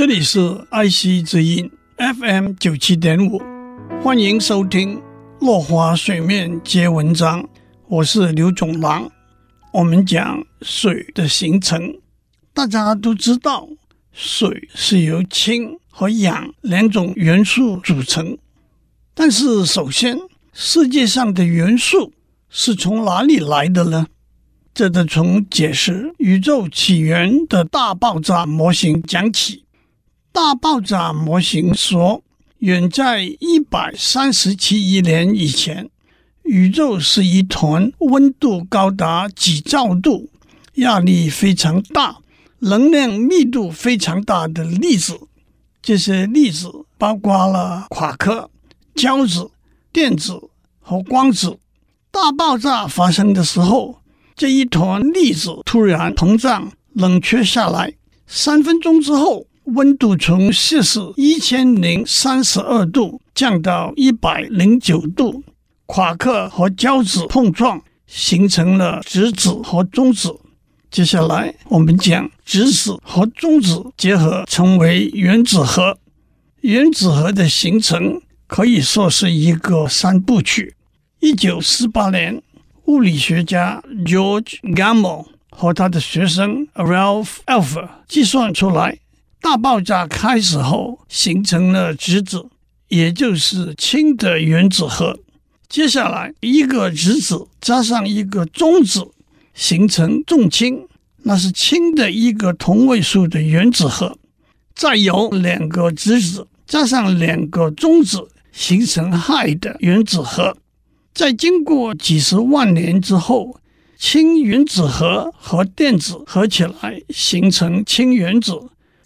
这里是爱惜之音 FM 九七点五，欢迎收听《落花水面皆文章》，我是刘总郎。我们讲水的形成，大家都知道，水是由氢和氧两种元素组成。但是，首先，世界上的元素是从哪里来的呢？这得从解释宇宙起源的大爆炸模型讲起。大爆炸模型说，远在一百三十七亿年以前，宇宙是一团温度高达几兆度、压力非常大、能量密度非常大的粒子。这些粒子包括了夸克、胶子、电子和光子。大爆炸发生的时候，这一团粒子突然膨胀、冷却下来，三分钟之后。温度从摄氏一千零三十二度降到一百零九度，夸克和胶子碰撞，形成了质子和中子。接下来我们讲质子和中子结合成为原子核。原子核的形成可以说是一个三部曲。一九四八年，物理学家 George Gamow 和他的学生 Ralph Alpher 计算出来。大爆炸开始后，形成了质子，也就是氢的原子核。接下来，一个质子加上一个中子，形成重氢，那是氢的一个同位素的原子核。再有两个质子加上两个中子，形成氦的原子核。在经过几十万年之后，氢原子核和电子合起来，形成氢原子。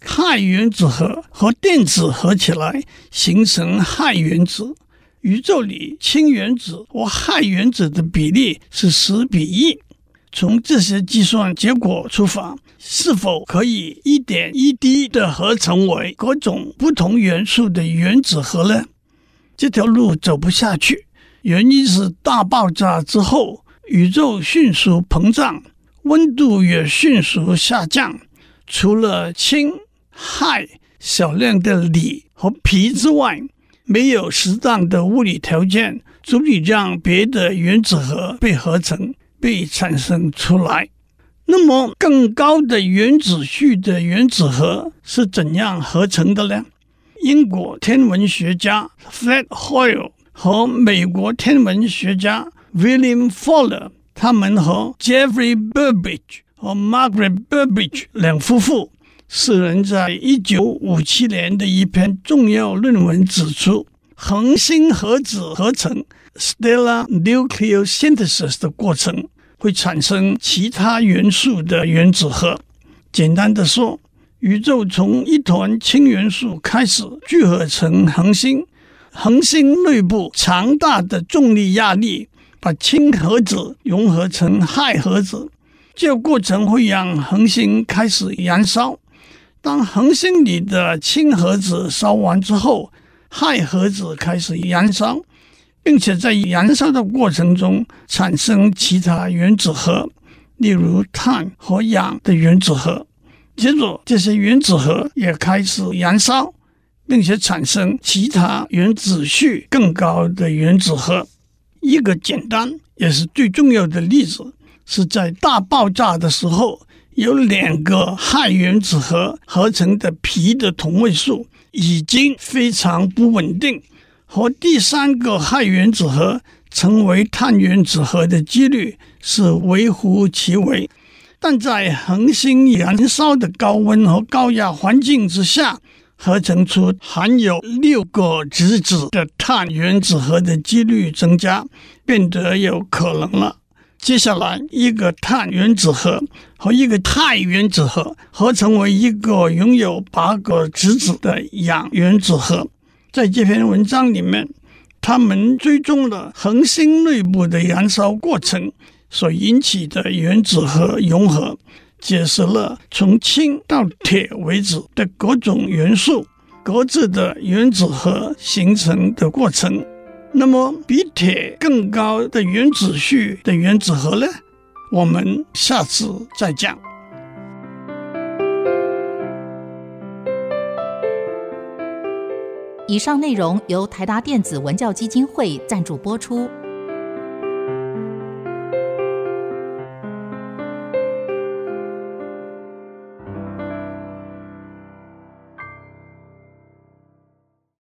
氦原子核和电子合起来形成氦原子。宇宙里氢原子和氦原子的比例是十比一。从这些计算结果出发，是否可以一点一滴的合成为各种不同元素的原子核呢？这条路走不下去，原因是大爆炸之后，宇宙迅速膨胀，温度也迅速下降，除了氢。氦、少量的锂和鈹之外，没有适当的物理条件足以让别的原子核被合成、被产生出来。那么，更高的原子序的原子核是怎样合成的呢？英国天文学家 Fred Hoyle 和美国天文学家 William Fowler，他们和 Jeffrey Burbidge 和 Margaret Burbidge 两夫妇。四人在一九五七年的一篇重要论文指出，恒星核子合成 （stellar nucleosynthesis） 的过程会产生其他元素的原子核。简单的说，宇宙从一团氢元素开始聚合成恒星，恒星内部强大的重力压力把氢核子融合成氦核子，这个过程会让恒星开始燃烧。当恒星里的氢核子烧完之后，氦核子开始燃烧，并且在燃烧的过程中产生其他原子核，例如碳和氧的原子核。接着，这些原子核也开始燃烧，并且产生其他原子序更高的原子核。一个简单也是最重要的例子，是在大爆炸的时候。有两个氦原子核合成的铍的同位素已经非常不稳定，和第三个氦原子核成为碳原子核的几率是微乎其微。但在恒星燃烧的高温和高压环境之下，合成出含有六个质子的碳原子核的几率增加，变得有可能了。接下来，一个碳原子核和一个氦原子核合成为一个拥有八个质子的氧原子核。在这篇文章里面，他们追踪了恒星内部的燃烧过程所引起的原子核融合，解释了从氢到铁为止的各种元素各自的原子核形成的过程。那么比铁更高的原子序的原子核呢？我们下次再讲。以上内容由台达电子文教基金会赞助播出。